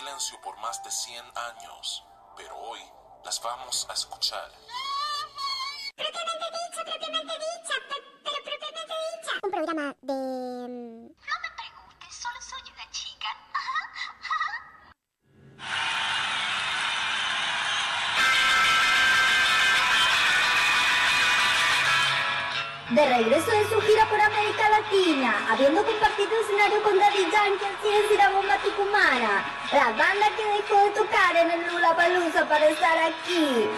silencio por más de 100 años, pero hoy las vamos a escuchar. Propiamente dicha, propiamente dicha, pero propiamente dicha. Un programa de... De regreso de su gira por América Latina, habiendo compartido escenario con Daddy Yankee y la bomba Tucumana, la banda que dejó de tocar en el Lula Palusa para estar aquí.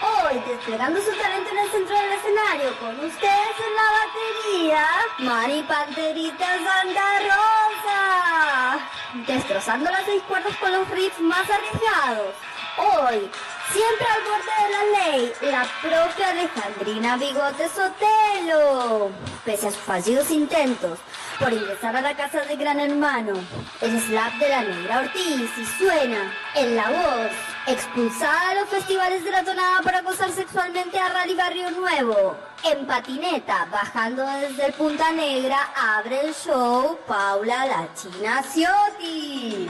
Hoy, desplegando su talento en el centro del escenario, con ustedes en la batería, Mari Panterita Santa Rosa. Destrozando las seis cuerdas con los riffs más arriesgados. Hoy, siempre al borde de la ley, la propia Alejandrina Bigote Sotelo. Pese a sus fallidos intentos por ingresar a la casa de Gran Hermano, el slap de la negra Ortiz y suena en la voz, expulsada de los festivales de la tonada para acosar sexualmente a Rally Barrio Nuevo. En patineta, bajando desde el Punta Negra, abre el show Paula La China Ciotti.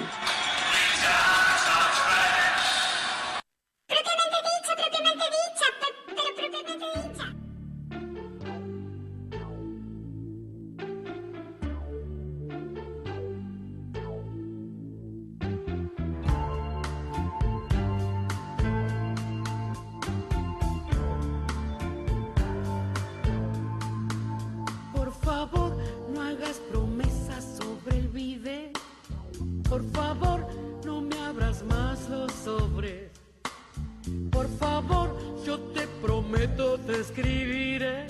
Escribiré.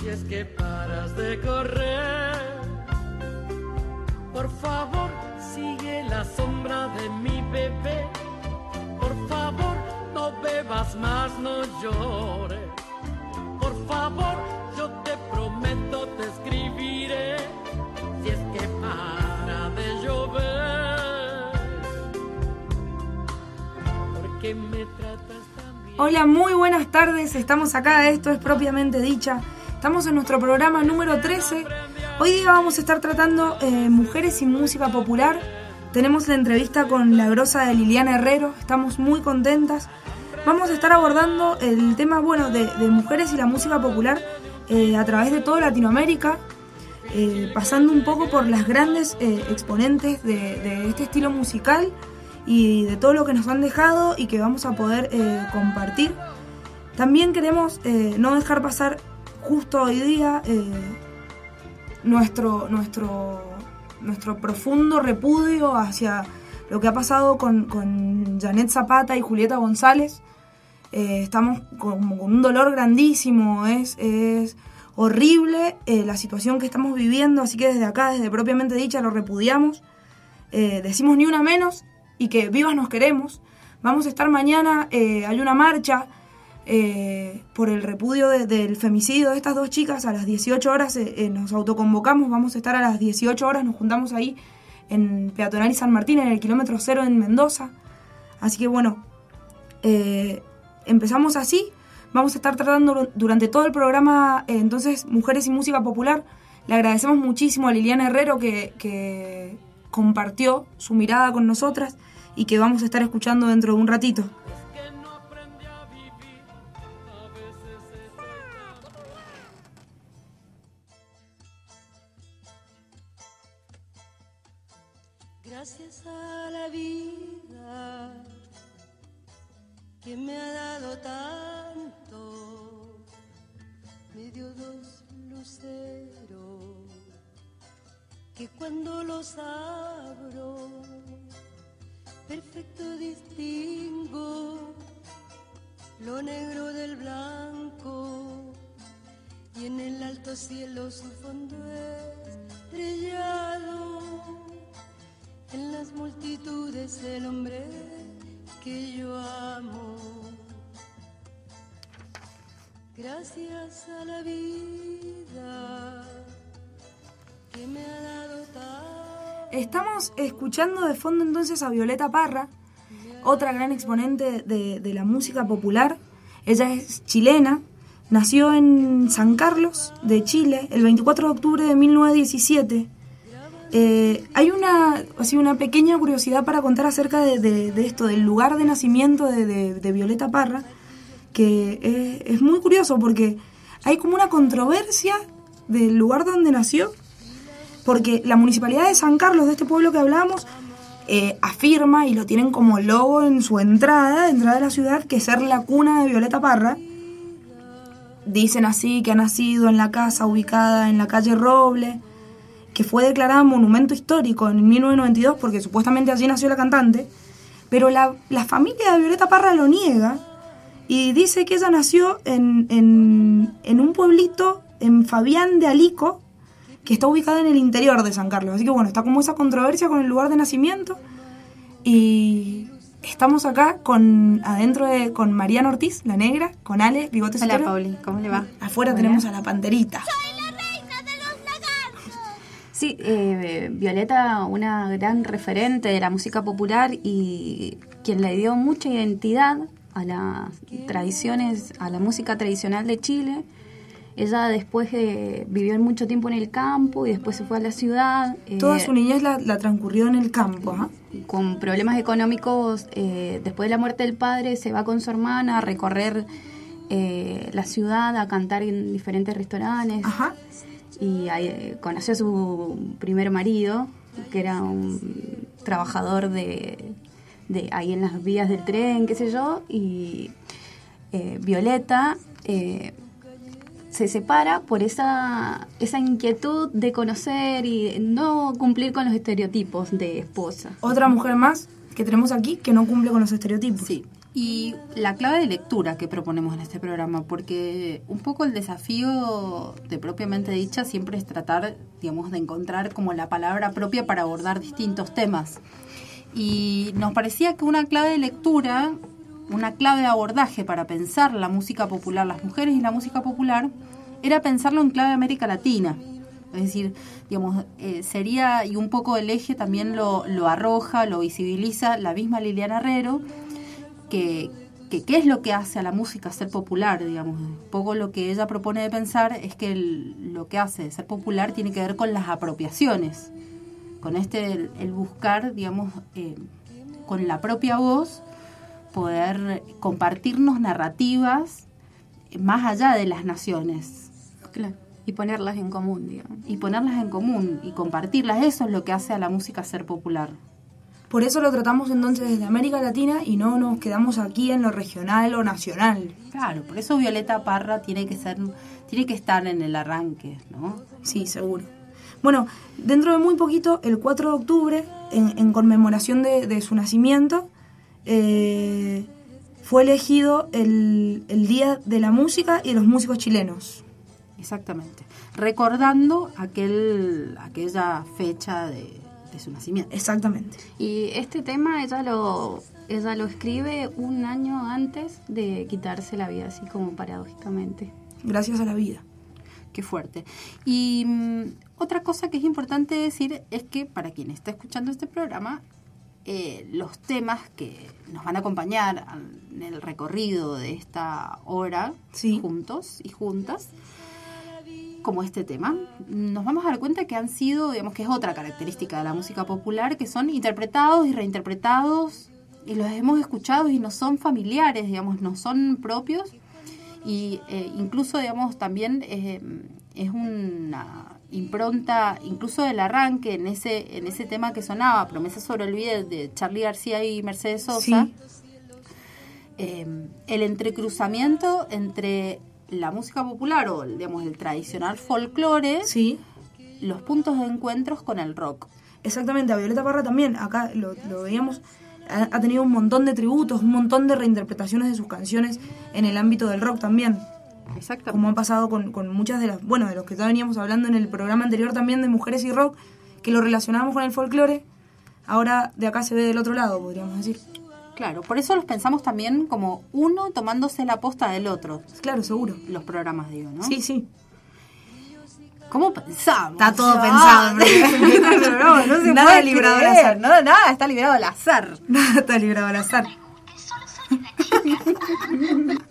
Si es que paras de correr. Por favor, sigue la sombra de mi bebé. Por favor, no bebas más, no llores. Por favor, yo te prometo te escribiré. Si es que para de llover. ¿Por qué me tratas? Hola, muy buenas tardes. Estamos acá, esto es propiamente dicha. Estamos en nuestro programa número 13. Hoy día vamos a estar tratando eh, mujeres y música popular. Tenemos la entrevista con la grosa de Liliana Herrero. Estamos muy contentas. Vamos a estar abordando el tema bueno de, mujeres y la música popular eh, a través de toda Latinoamérica, eh, pasando un poco por las grandes exponentes de este estilo musical y de todo lo que nos han dejado y que vamos a poder eh, compartir. También queremos eh, no dejar pasar justo hoy día eh, nuestro, nuestro, nuestro profundo repudio hacia lo que ha pasado con, Janet Zapata y Julieta González. Eh, estamos con, un dolor grandísimo, es, es horrible eh, la situación que estamos viviendo, así que desde acá, desde propiamente dicha, lo repudiamos. Decimos ni una menos y que vivas nos queremos. Vamos a estar mañana, eh, hay una marcha eh, por el repudio de- del femicidio de estas dos chicas a las 18 horas, eh, nos autoconvocamos, vamos a estar a las 18 horas, nos juntamos ahí en Peatonal y San Martín, en el kilómetro cero en Mendoza. Así que bueno, empezamos así. Vamos a estar tratando durante todo el programa, entonces, Mujeres y Música Popular. Le agradecemos muchísimo a Liliana Herrero que compartió su mirada con nosotras y que vamos a estar escuchando dentro de un ratito. Gracias a la vida que me ha dado tanto, me dio dos luceros que cuando los abro, distingo lo negro del blanco. Y en el alto cielo su fondo estrellado en las multitudes el hombre que yo amo. Gracias a la vida que me ha dado tan Estamos escuchando de fondo entonces a Violeta Parra, otra gran exponente de, de la música popular. Ella es chilena, nació en San Carlos de Chile el 24 de octubre de 1917. Eh, hay una, así, una pequeña curiosidad para contar acerca de, de- esto, del lugar de nacimiento de, de- de Violeta Parra, que es, es muy curioso porque hay como una controversia del lugar donde nació, porque la municipalidad de San Carlos, de este pueblo que hablamos, eh, afirma y lo tienen como logo en su entrada, entrada de la ciudad, que ser la cuna de Violeta Parra. Dicen así que ha nacido en la casa ubicada en la calle Roble, que fue declarada monumento histórico en 1992 porque supuestamente allí nació la cantante, pero la, familia de Violeta Parra lo niega y dice que ella nació en un pueblito en Fabián de Alico, que está ubicado en el interior de San Carlos. Así que bueno, está como esa controversia con el lugar de nacimiento. Y estamos acá con adentro de con Mariana Ortiz, la negra, con Ale, bigote Hola. Pauli, ¿cómo le va? Afuera Hola. tenemos a la panterita. Sí, eh, Violeta, una gran referente de la música popular y quien le dio mucha identidad a las tradiciones, a la música tradicional de Chile. Ella después eh, vivió mucho tiempo en el campo y después se fue a la ciudad. eh, Toda su niñez la, la transcurrió en el campo. ajá. con problemas económicos, eh, después de la muerte del padre, se va con su hermana a recorrer eh, la ciudad, a cantar en diferentes restaurantes. Ajá. Y ahí, conoció a su primer marido, que era un trabajador de, de ahí en las vías del tren, qué sé yo, y Violeta se separa por esa, esa inquietud de conocer y no cumplir con los estereotipos de esposa. Otra mujer más que tenemos aquí que no cumple con los estereotipos. Sí. Y la clave de lectura que proponemos en este programa, porque un poco el desafío de propiamente dicha siempre es tratar, digamos, de encontrar como la palabra propia para abordar distintos temas. Y nos parecía que una clave de lectura, una clave de abordaje para pensar la música popular, las mujeres y la música popular, era pensarlo en clave de América Latina. Es decir, digamos, eh, sería, y un poco el eje también lo, lo arroja, lo visibiliza la misma Liliana Herrero, que, que qué es lo que hace a la música ser popular, digamos. Un poco lo que ella propone de pensar es que lo que hace ser popular tiene que ver con las apropiaciones, con este, el, el buscar, digamos, eh, con la propia voz, poder compartirnos narrativas más allá de las naciones Claro. Y ponerlas en común, digamos. y ponerlas en común y compartirlas. Eso es lo que hace a la música ser popular. Por eso lo tratamos entonces desde América Latina y no nos quedamos aquí en lo regional o nacional. Claro, por eso Violeta Parra tiene que ser, tiene que estar en el arranque, ¿no? Sí, seguro. Bueno, dentro de muy poquito, el 4 de octubre, en, en conmemoración de, de su nacimiento, eh, fue elegido el, el Día de la Música y de los Músicos Chilenos. Exactamente. Recordando aquel, aquella fecha de, de su nacimiento. Exactamente. Y este tema ella lo, ella lo escribe un año antes de quitarse la vida, así como paradójicamente. Gracias a la vida. Qué fuerte. Y mm, otra cosa que es importante decir es que para quien está escuchando este programa, eh, los temas que nos van a acompañar en el recorrido de esta hora, Sí. juntos y juntas, como este tema, nos vamos a dar cuenta que han sido, digamos que es otra característica de la música popular, que son interpretados y reinterpretados, y los hemos escuchado y no son familiares, digamos, no son propios, y eh, incluso, digamos, también eh, es una impronta, incluso del arranque en ese, en ese tema que sonaba, Promesa sobre el Olvido, de Charlie García y Mercedes Sosa, Sí. eh, el entrecruzamiento entre la música popular o digamos el tradicional folclore, Sí, los puntos de encuentros con el rock. exactamente. A Violeta Parra también, acá lo, lo veíamos, ha, ha tenido un montón de tributos, un montón de reinterpretaciones de sus canciones en el ámbito del rock también. Exactamente. como ha pasado con, con muchas de las, bueno, de los que ya veníamos hablando en el programa anterior también de mujeres y rock, que lo relacionábamos con el folclore, ahora de acá se ve del otro lado, podríamos decir. Claro, por eso los pensamos también como uno tomándose la posta del otro, Claro, seguro. los programas, digo, ¿no? Sí, sí. ¿Cómo pensamos? Está todo Ah, pensado. no, no se Nada puede librado al azar. no, nada, está librado al azar. Nada está librado al azar. Que solo soy una chica.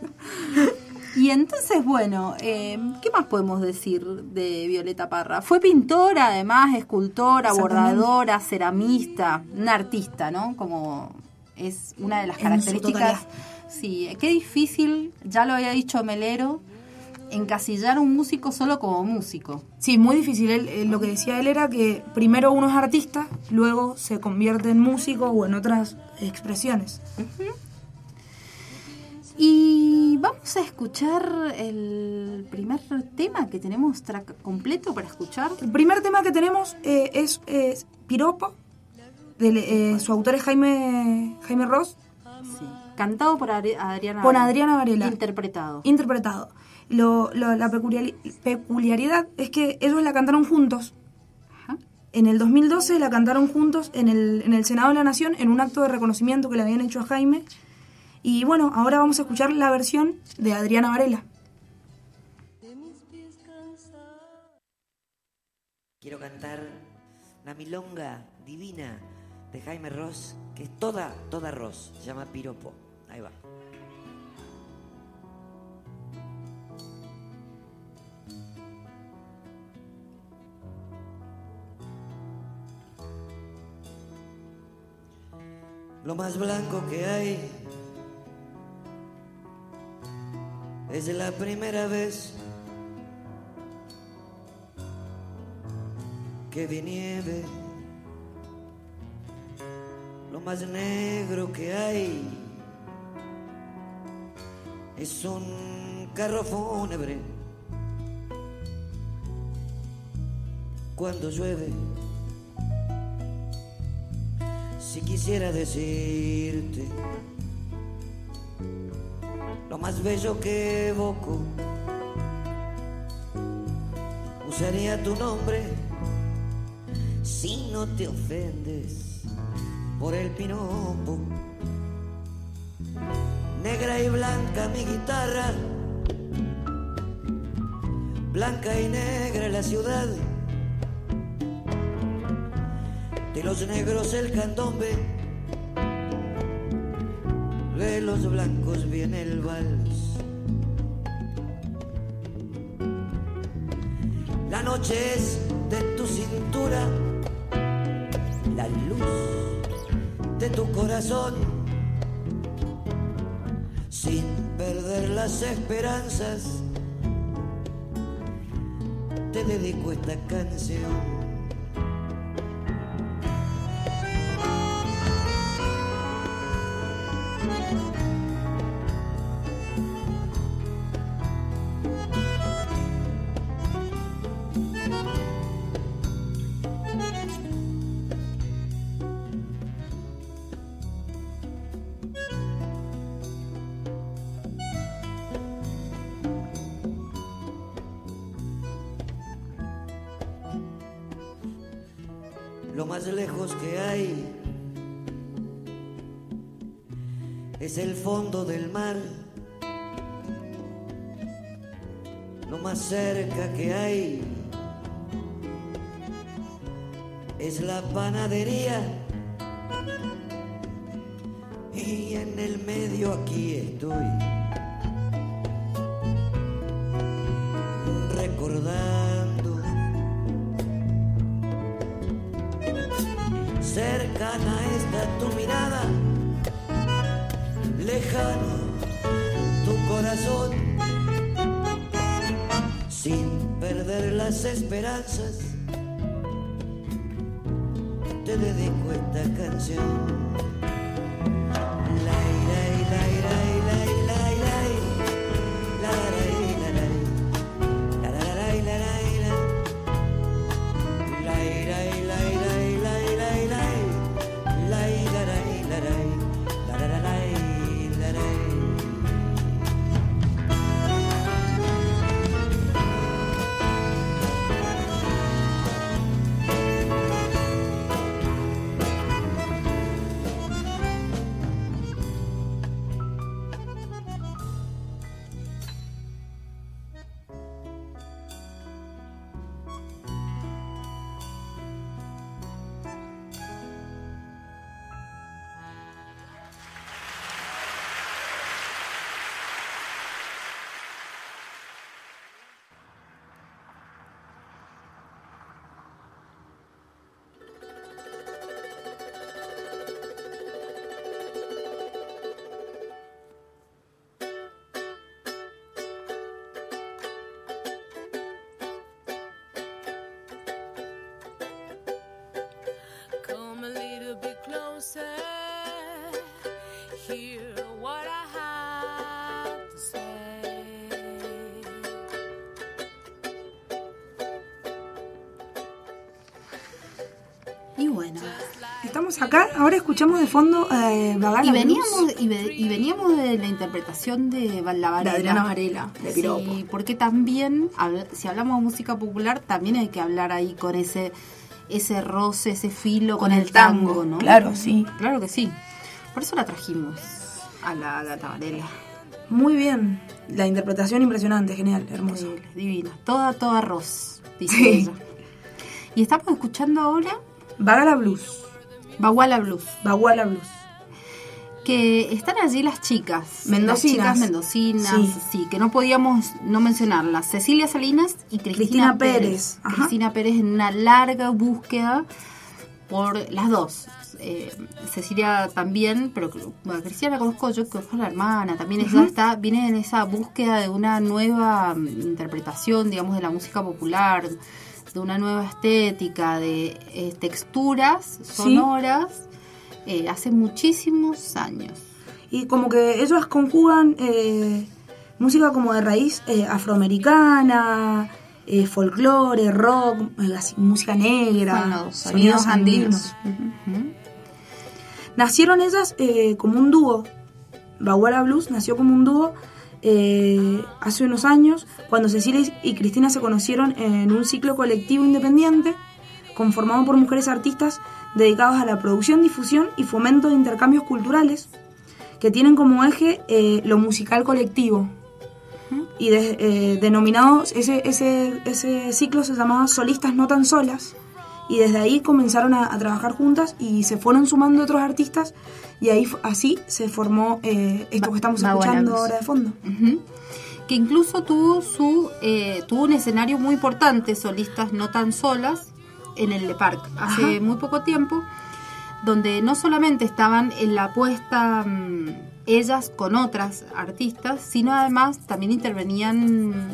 Y entonces, bueno, eh, ¿qué más podemos decir de Violeta Parra? Fue pintora, además, escultora, bordadora, ceramista, una artista, ¿no? Como es una de las En características. Sí, qué difícil, ya lo había dicho Melero, encasillar a un músico solo como músico. Sí, muy difícil. Él, eh, lo que decía él era que primero uno es artista, luego se convierte en músico o en otras expresiones. Y vamos a escuchar el primer tema que tenemos track completo para escuchar. El primer tema que tenemos eh, es, es Piropo, del, eh, su autor es Jaime, Jaime Ross, Sí. Cantado por Adri- Adriana Por. Adriana Varela. Interpretado. interpretado. Lo, lo- la peculiari- peculiaridad es que ellos la cantaron juntos. Ajá. En el 2012 la cantaron juntos en el, en el Senado de la Nación en un acto de reconocimiento que le habían hecho a Jaime. Y bueno, ahora vamos a escuchar la versión de Adriana Varela. Quiero cantar una milonga divina de Jaime Ross, que es toda, toda Ross, se llama Piropo. Ahí va. Lo más blanco que hay es la primera vez que vi nieve. Lo más negro que hay es un carro fúnebre. Cuando llueve, si quisiera decirte lo más bello que evoco, usaría tu nombre si no te ofendes por el pinopo. Negra y blanca mi guitarra, blanca y negra la ciudad. De los negros el candombe, de los blancos viene el vals. La noche es de tu cintura, la luz de tu corazón, sin perder las esperanzas. Te dedico esta canción. Cercana está tu mirada, lejano tu corazón, sin perder las esperanzas, te dedico esta canción. Estamos acá, ahora escuchamos de fondo eh, y veníamos, Blues. y, ve- y veníamos de la interpretación de la Varela. De Adriana Varela, de Piropo. Sí, porque también, si hablamos de música popular, también hay que hablar ahí con ese ese roce, ese filo con, Con el tango, tango, ¿no? claro, sí. Claro que sí. Por eso la trajimos a la Gata Varela. Muy bien. La interpretación impresionante, genial. Increíble, divina. Toda, toda arroz, dice Sí. ella. Y estamos escuchando ahora Bagala Blues. Baguala Blues. Baguala Blues. que están allí las chicas. Mendocinas. Las chicas mendocinas, Sí. sí. que no podíamos no mencionarlas. Cecilia Salinas y Cristina, Cristina Pérez. Cristina Pérez en una larga búsqueda por las dos. Eh, Cecilia también, pero bueno, Cristina la conozco yo, que es la hermana, también ella está, viene en esa búsqueda de una nueva mm, interpretación, digamos, de la música popular, de una nueva estética, de eh, texturas sonoras, eh, hace muchísimos años. Y como que ellos conjugan eh, música como de raíz afroamericana, folclore, rock, música negra, Bueno, sonidos andinos. Nacieron ellas como un dúo. Baguala Blues nació como un dúo eh, hace unos años, cuando Cecilia y Cristina se conocieron en un ciclo colectivo independiente conformado por mujeres artistas dedicados a la producción, difusión y fomento de intercambios culturales que tienen como eje eh, lo musical colectivo. Y eh, denominados, ese, ese, ese ciclo se llamaba Solistas No Tan Solas. Y desde ahí comenzaron a, a trabajar juntas y se fueron sumando otros artistas. Y ahí así se formó eh, esto que estamos escuchando ahora de fondo. Ujú. Que incluso tuvo su eh, tuvo un escenario muy importante, solistas no tan solas, en el Le Parc, hace Ajá. muy poco tiempo, donde no solamente estaban en la puesta mm, ellas con otras artistas, sino además también intervenían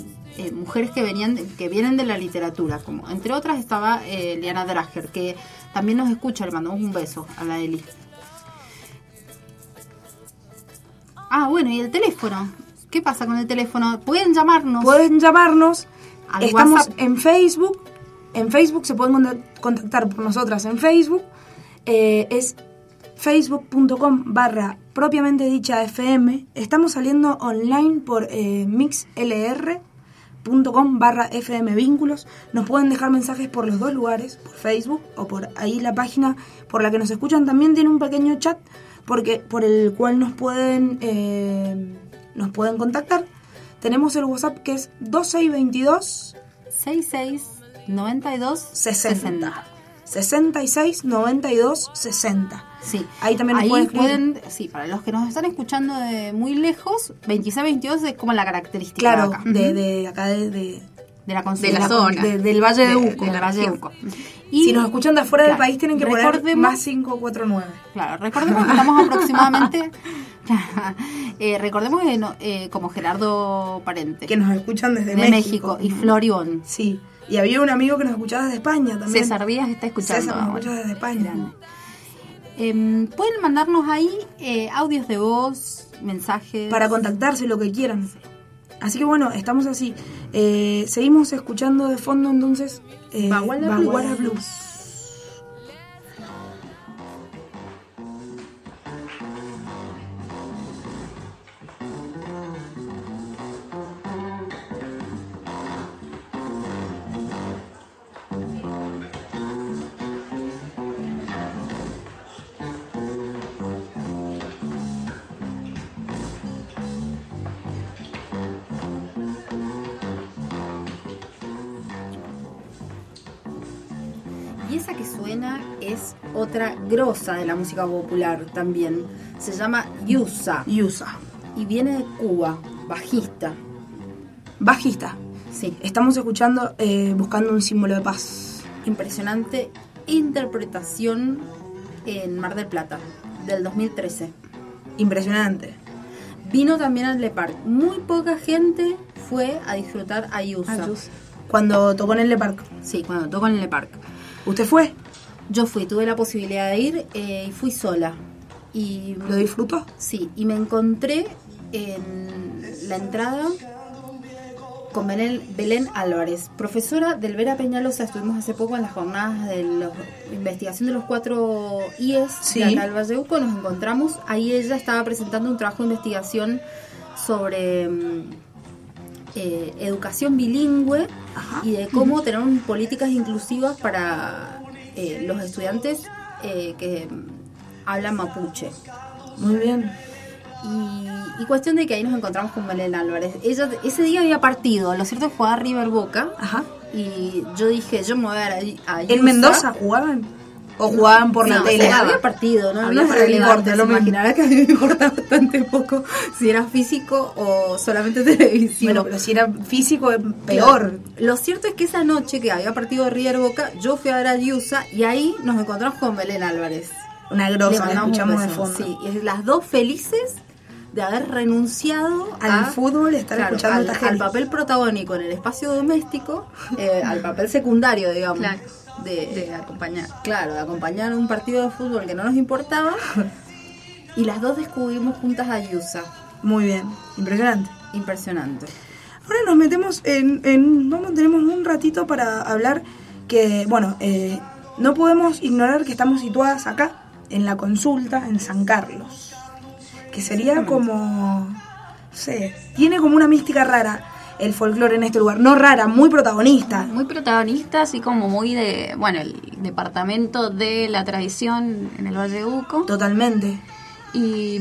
mujeres que venían que vienen de la literatura, como entre otras estaba eh, Liana Drager, que también nos escucha, le mandamos un beso a la Eli. Ah, bueno, y el teléfono. ¿Qué pasa con el teléfono? Pueden llamarnos. Pueden llamarnos. Al Estamos WhatsApp. en Facebook. En Facebook se pueden contac- contactar por nosotras en Facebook. Eh, es facebook.com barra propiamente dicha FM. Estamos saliendo online por eh, mixlr.com barra FM vínculos. Nos pueden dejar mensajes por los dos lugares, por Facebook o por ahí la página por la que nos escuchan también tiene un pequeño chat porque por el cual nos pueden eh, nos pueden contactar. Tenemos el WhatsApp que es 2622 66 92 60. 66 92 60. Sí. Ahí también Ahí pueden pueden, sí, para los que nos están escuchando de muy lejos, 26-22 es como la característica Claro, de acá. de, de acá de, de, De la, de la zona. de- del Valle de Uco. del Valle de. Uco. si nos escuchan de afuera del claro, país tienen que poner recordemos- más 549. Claro, recordemos que estamos aproximadamente. eh, recordemos que no- eh, como Gerardo Parente. Que nos escuchan desde de México. México. Y Florión. Sí. Y había un amigo que nos escuchaba desde España también. César Díaz está escuchando. César nos escucha desde España. Em, pueden mandarnos ahí eh, audios de voz, mensajes. Para contactarse, lo que quieran. Así que bueno, estamos así. Eh, seguimos escuchando de fondo entonces eh, Baguala Baguala Blues. Blues. Y esa que suena es otra grosa de la música popular también. Se llama Yusa. Yusa. Y viene de Cuba, bajista. Bajista. Sí. Estamos escuchando eh, Buscando un símbolo de paz. Impresionante interpretación en Mar del Plata, del 2013. Impresionante. Vino también al Le Parc. Muy poca gente fue a disfrutar a Yusa. Cuando tocó en el Le Parc. Sí, cuando tocó en el Le Parc. ¿Usted fue? Yo fui, tuve la posibilidad de ir eh, y fui sola. Y ¿Lo disfrutó? Sí, y me encontré en la entrada con Belén, Belén Álvarez, profesora del Vera Peñalosa. Estuvimos hace poco en las jornadas de la investigación de los cuatro IES Sí. de acá del Valle de Uco. Nos encontramos. Ahí ella estaba presentando un trabajo de investigación sobre mm, eh, educación bilingüe y de cómo tener políticas inclusivas para eh, los estudiantes eh, que hablan mapuche. Muy bien. Y, y cuestión de que ahí nos encontramos con Belén Álvarez. Ella ese día había partido, lo cierto es que jugaba River Boca. Ajá. Y yo dije, yo me voy a dar a, a ¿En. Mendoza jugaban? ¿O jugaban por la tele? Había partido, ¿no? Había no partido, relevante, lo se mismo. imaginará que a mí me importa bastante poco si era físico o solamente televisivo. Bueno, pero si era físico, es peor. Lo cierto es que esa noche que había partido River Boca, yo fui a ver a Yusa y ahí nos encontramos con Belén Álvarez. Una grosa, la un escuchamos de fondo. Sí, y las dos felices de haber renunciado Al a- fútbol, estar claro, escuchando al, al papel protagónico en el espacio doméstico, eh, al papel secundario, digamos. Claro. De, De acompañar. Claro, de acompañar un partido de fútbol que no nos importaba. y las dos descubrimos juntas a Yusa. Muy bien, impresionante. Impresionante. Ahora nos metemos en, en- vamos, tenemos un ratito para hablar que, bueno, eh, no podemos ignorar que estamos situadas acá, en la consulta, en San Carlos. Que sería como, no sé, tiene como una mística rara el folclore en este lugar. No rara, muy protagonista. Muy protagonista, así como muy de, bueno, el departamento de la tradición en el Valle de Uco. Totalmente. Y,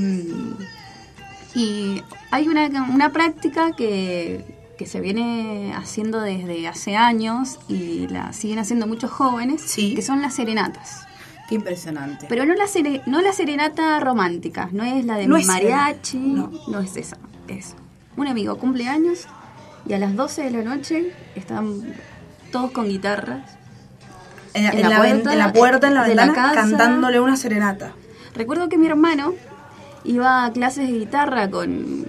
y hay una, una práctica que, que se viene haciendo desde hace años y la siguen haciendo muchos jóvenes, Sí. que son las serenatas. Qué impresionante. Pero no la, sere- no la serenata romántica, no es la de No es mariachi, serenata, no. es esa, es un amigo cumple años y a las 12 de la noche están todos con guitarras. En, En en la puerta en la puerta, en la ventana, cantándole una serenata. Recuerdo que mi hermano iba a clases de guitarra con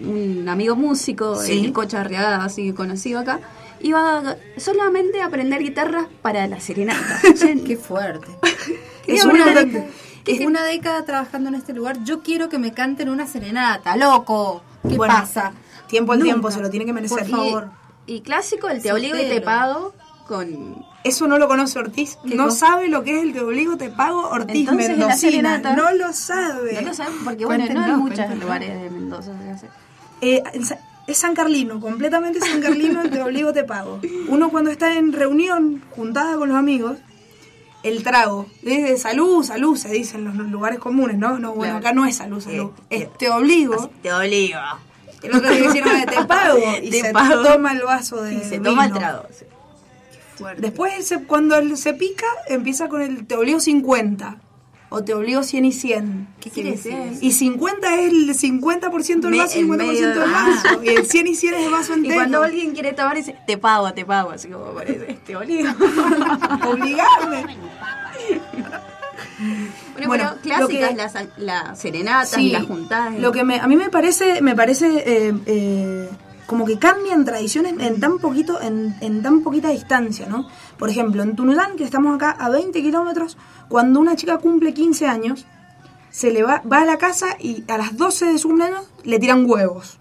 un amigo músico, Sí. el Cocha Arriaga, así conocido acá. Iba solamente a aprender guitarra para la serenata. Qué fuerte. Es una década, es una década trabajando en este lugar. Yo quiero que me canten una serenata, loco. ¿Qué Bueno, pasa? Tiempo al Nunca. tiempo, se lo tiene que merecer. Por favor. Y clásico, el te Sí, obligo y te pago con... Eso no lo conoce Ortiz. ¿Qué No cosa? sabe lo que es el te obligo, te pago Ortiz Entonces, Mendocina. No lo sabe. No lo saben porque, bueno, no hay muchos lugares de Mendoza. Eh, es San Carlino, completamente San Carlino, el te obligo, te pago. Uno cuando está en reunión, juntada con los amigos, el trago. Desde salud, salud, se dice en los lugares comunes, ¿no? No, bueno, Claro. acá no es salud, salud. Eh, es te obligo. Te obligo. El otro día hicieron de te pago. Y Te se pago. toma el vaso de Y se toma el vino. trago. sí. Después, se- cuando él se pica, empieza con el te obligo 50. O te obligo 100 y 100. ¿Qué quiere decir? Y 50 es el 50% del vaso, en 50% del vaso. Y el 100 y 100 es el vaso Y entero. cuando alguien quiere tomar, dice, te pago, te pago. Así como parece, te obligo. Obligarme. Bueno, Bueno, pero clásicas que- las, las serenatas Sí, y las juntadas. Lo que me, a mí me parece, me parece eh, eh, como que cambian tradiciones en tan poquito, en, en tan poquita distancia, ¿no? Por ejemplo, en Tunuyán, que estamos acá a 20 kilómetros, cuando una chica cumple 15 años, se le va, va a la casa y a las 12 de su cumpleaños le tiran huevos.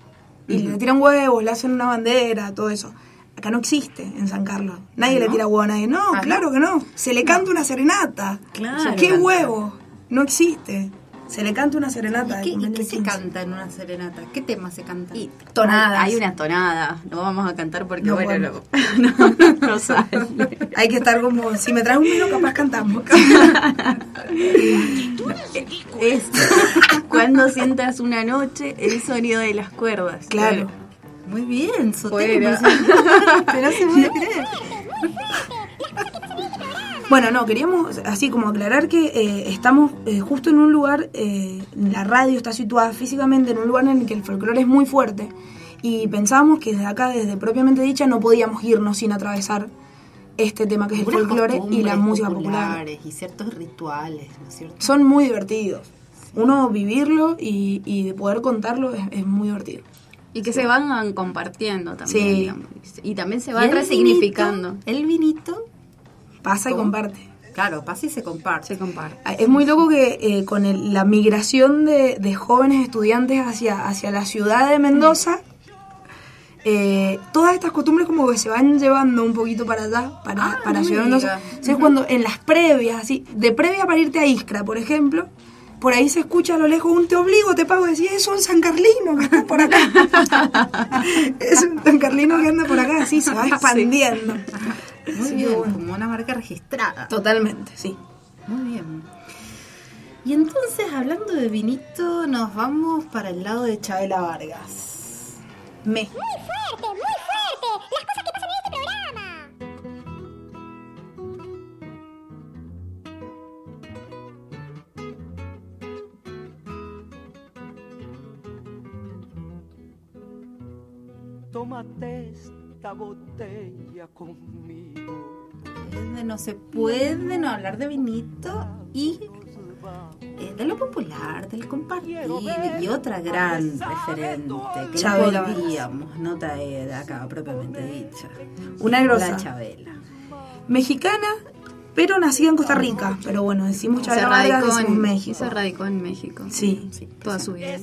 Y le tiran huevos, le hacen una bandera, todo eso. Acá no existe en San Carlos. Nadie le tira huevo a nadie. No, claro que no. Se le canta una serenata. Claro. ¿Qué huevo? No existe. Se le canta una serenata. de ¿Qué, y qué se 15. canta en una serenata? ¿Qué tema se canta? Y Tonadas. Hay, hay una tonada. No vamos a cantar porque, No bueno, no, no, no sale. Hay que estar como, si me traes un vino, capaz cantamos. Es cuando sientas una noche el sonido de las cuerdas. Claro. Muy bien. Fuera. Pero se puede creer. Bueno, no, queríamos así como aclarar que eh, estamos eh, justo en un lugar, eh, la radio está situada físicamente en un lugar en el que el folclore es muy fuerte y pensábamos que desde acá, desde propiamente dicha, no podíamos irnos sin atravesar este tema que es el folclore y la música popular. Y ciertos rituales, ¿no es cierto? Son muy divertidos. Uno vivirlo y, y de poder contarlo es, es muy divertido. Y que se van compartiendo también. Sí. digamos. Y también se Y van el resignificando. vinito, El vinito. Pasa y comparte. Claro, pasa y se comparte. Se comparte. Ah, Es muy loco que eh, con el- la migración de, de jóvenes estudiantes hacia, hacia la ciudad de Mendoza, eh, todas estas costumbres como que se van llevando un poquito para allá, para, Ah, para Ciudad de Mendoza. Entonces cuando en las previas, así, de previa para irte a Iskra, por ejemplo, por ahí se escucha a lo lejos un te obligo, te pago, decía, es un San Carlino que está por acá. es un San Carlino que anda por acá, así se va expandiendo. Muy Sí, bien, bueno. como una marca registrada. Totalmente, sí. Muy bien. Y entonces, hablando de vinito, nos vamos para el lado de Chabela Vargas. Me. Muy fuerte, muy fuerte. Las cosas que pasan en este programa. Tómate esta botella conmigo. de No se puede no hablar de vinito y eh, de lo popular, del compartir y otra gran referente que Chabela no podíamos no traer acá propiamente dicha. Una grosa. La Chabela. Mexicana, pero nacida en Costa Rica. Pero bueno, decimos Chabela Vargas, decimos en México. Se radicó en México. Sí. Toda su vida.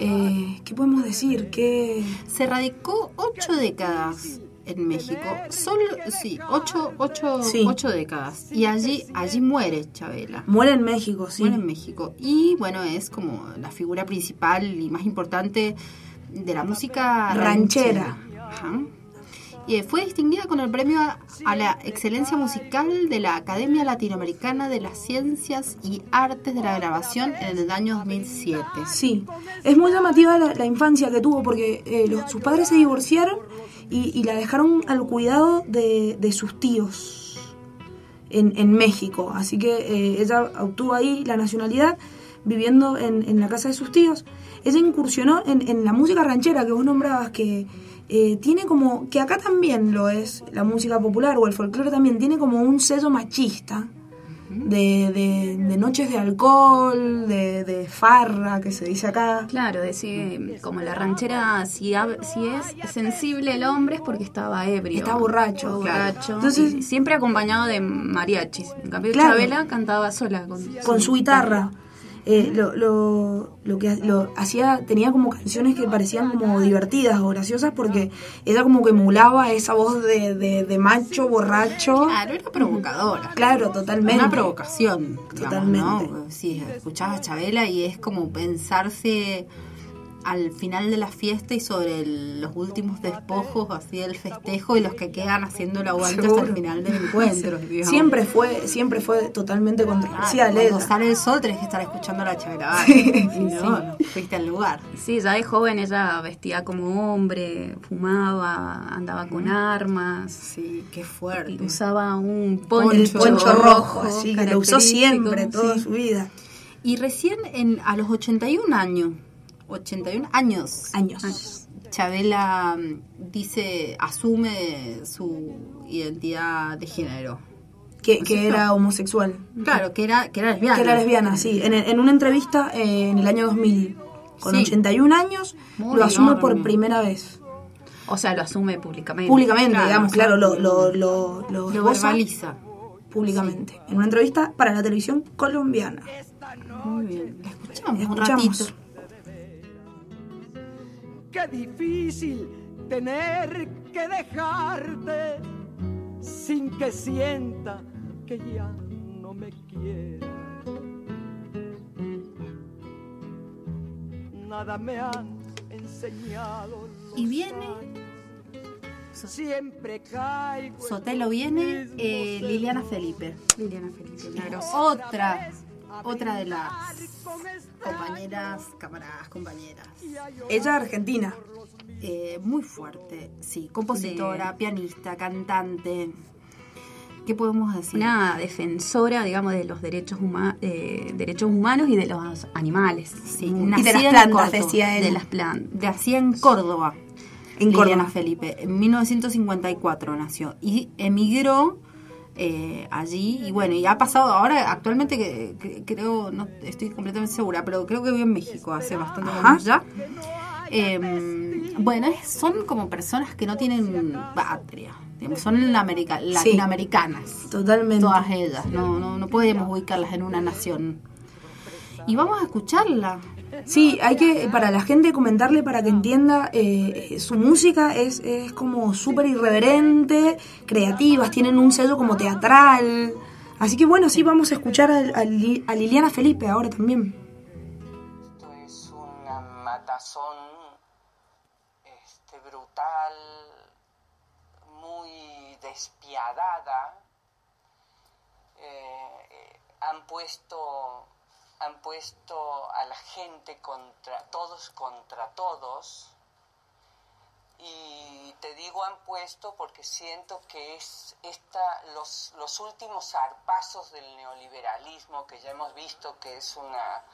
Eh, ¿Qué podemos decir? Que Se radicó ocho décadas en México. Solo, sí, ocho, ocho, Sí. ocho décadas. Y allí, allí muere Chabela. muere en México, sí. Muere en México. Y bueno, es como la figura principal y más importante de la música Ranchera. ranchera. Ajá. Y eh, fue distinguida con el premio a, a la excelencia musical de la Academia Latinoamericana de las Ciencias y Artes de la Grabación en el año 2007. Sí, es muy llamativa la, la infancia que tuvo porque eh, los- sus padres se divorciaron y, y la dejaron al cuidado de, de sus tíos en, en México. Así que eh, ella obtuvo ahí la nacionalidad viviendo en, en la casa de sus tíos. Ella incursionó en, en la música ranchera que vos nombrabas, que eh, tiene como, que acá también lo es, la música popular o el folclore también, tiene como un sello machista de, de- de noches de alcohol, de, de farra, que se dice acá. Claro, decir, como la ranchera, si, si es sensible el hombre es porque estaba ebrio. Está borracho, Estaba claro. borracho. Entonces- y siempre acompañado de mariachis. En cambio, Claro. Chabela cantaba sola. Con, con su guitarra. Eh, lo, lo, lo que lo hacía, tenía como canciones que parecían como divertidas o graciosas porque ella como que emulaba esa voz de, de, de macho borracho. Claro, era provocadora. Claro, totalmente. Una provocación, digamos, Totalmente. ¿no? Sí, escuchás a Chabela y es como pensarse al final de la fiesta y sobre el- los últimos despojos así del festejo y los que quedan haciendo el aguante hasta el Seguro. final del encuentro. digamos. Siempre fue, siempre fue totalmente controversial Cuando ella. sale el sol tenés que estar escuchando a la Vargas. Sí, Si no, sí. no fuiste al lugar. Sí, ya de joven ella vestía como hombre, fumaba, andaba con armas. Sí, qué fuerte. Y usaba un El poncho, poncho rojo, así que lo usó siempre, toda sí. su vida. Y recién en, a los 81 años, 81 años, Años. Chabela mm, dice, asume su identidad de género. Que, que era homosexual. Claro, que era, que era lesbiana. Que era lesbiana, sí. En, en una entrevista eh, en el año 2000, con Sí. 81 años, Muy lo asume por enorme. primera vez. O sea, lo asume públicamente. Públicamente, Claro, digamos, claro, lo, lo, lo, lo Lo verbaliza. públicamente. En una entrevista para la televisión colombiana. Muy bien. La escuchamos, un Escuchamos. ratito. Qué difícil tener que dejarte sin que sienta que ya no me quieres. Nada me han enseñado. los Y viene. Siempre caigo. Sotelo viene, eh, Liliana Felipe. Liliana Felipe, la grosa. Otra, otra de las compañeras, camaradas, compañeras. Ella argentina. Eh, muy fuerte, sí, compositora, pianista, cantante. ¿Qué podemos decir? Una defensora, digamos, de los derechos, huma- eh, derechos humanos y de los animales. Sí, Y de nacida las en plantas, Córdoba, decía él. De las plantas. Nacida en Córdoba. En Liliana Córdoba. Felipe. En 1954 nació. Y emigró eh, allí. Y bueno, y ha pasado ahora, actualmente, que, que- creo, no estoy completamente segura, pero creo que vive en México hace bastante años ya. Eh, bueno, son como personas que no tienen patria. Digamos, son latinoamericanas. Totalmente. Todas ellas. No, no, no podemos ubicarlas en una nación. Y vamos a escucharla. Sí, hay que, para la gente, comentarle para que entienda, eh, su música es, es como súper irreverente, creativas, tienen un sello como teatral. Así que bueno, sí, vamos a escuchar a, a Liliana Felipe ahora también. Esto es una matazón este, brutal, muy despiadada. Eh, eh, han puesto han puesto a la gente contra todos contra todos. Y te digo han puesto porque siento que es esta los, los últimos zarpazos del neoliberalismo que ya hemos visto que es una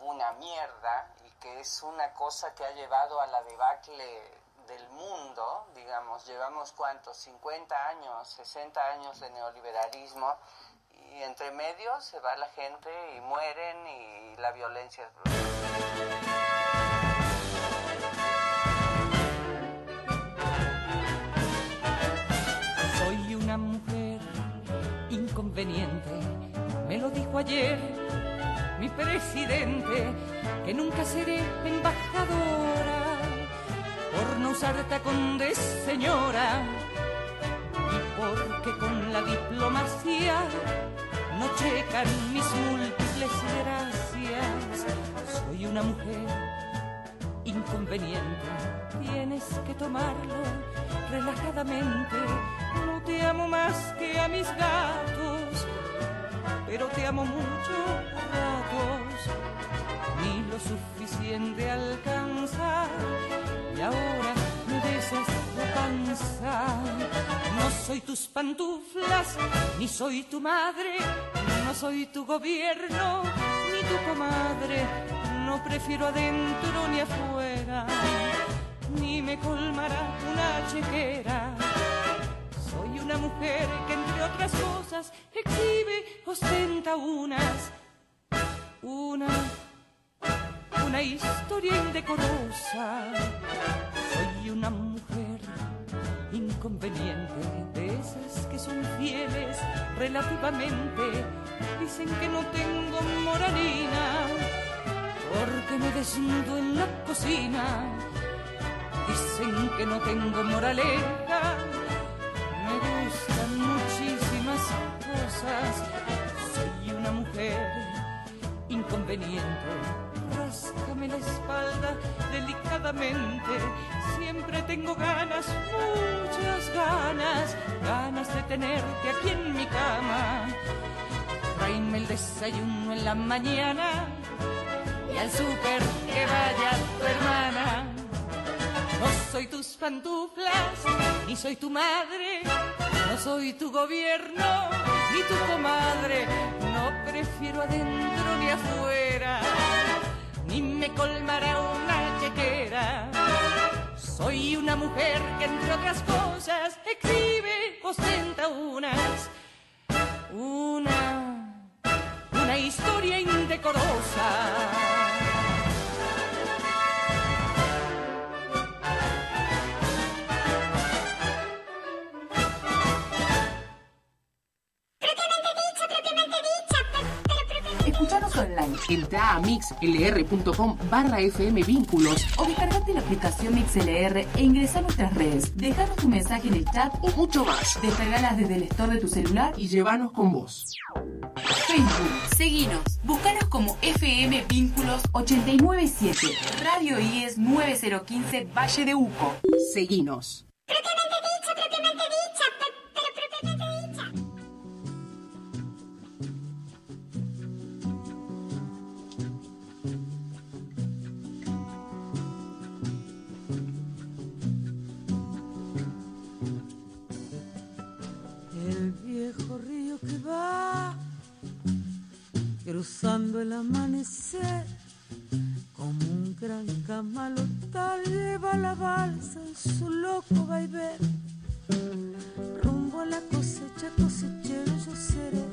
una mierda y que es una cosa que ha llevado a la debacle del mundo, digamos, llevamos cuántos, 50 años, 60 años de neoliberalismo y entre medio se va la gente y mueren y la violencia es brutal. Soy una mujer inconveniente, me lo dijo ayer mi presidente, que nunca seré embajadora por no usar tacón de señora y porque con la diplomacia no checan mis múltiples gracias. Soy una mujer inconveniente, tienes que tomarlo relajadamente. No te amo más que a mis gatos, pero te amo mucho a ratos. Ni lo suficiente alcanza y ahora la panza. No soy tus pantuflas, ni soy tu madre, no soy tu gobierno, ni tu comadre. No prefiero adentro ni afuera, ni me colmará una chequera. Soy una mujer que entre otras cosas exhibe, ostenta unas, una, una historia indecorosa. Soy una mujer inconveniente de esas que son fieles relativamente. Dicen que no tengo moralina porque me desnudo en la cocina. Dicen que no tengo moraleja me gustan muchísimas cosas. Soy una mujer inconveniente. Ráscame la espalda delicadamente. Siempre tengo ganas, muchas ganas, ganas de tenerte aquí en mi cama. Tráeme el desayuno en la mañana y al súper que vaya tu hermana. No soy tus pantuflas, ni soy tu madre, no soy tu gobierno, ni tu comadre. No prefiero adentro ni afuera, ni me colmará una chequera. Soy una mujer que entre otras cosas exhibe, ostenta unas, una, una historia indecorosa. Online. Entra a mixlr.com barra fm vínculos o descargate la aplicación MixLR e ingresa a nuestras redes. Dejanos tu mensaje en el chat o mucho más. Descargalas desde el store de tu celular y llévanos con vos. Facebook, seguinos. Búscanos como FM Vínculos 897. Radio IES 9015 Valle de Uco. Seguinos. Va cruzando el amanecer como un gran camalotal. Lleva la balsa en su loco vaivén. Rumbo a la cosecha cosechero yo seré.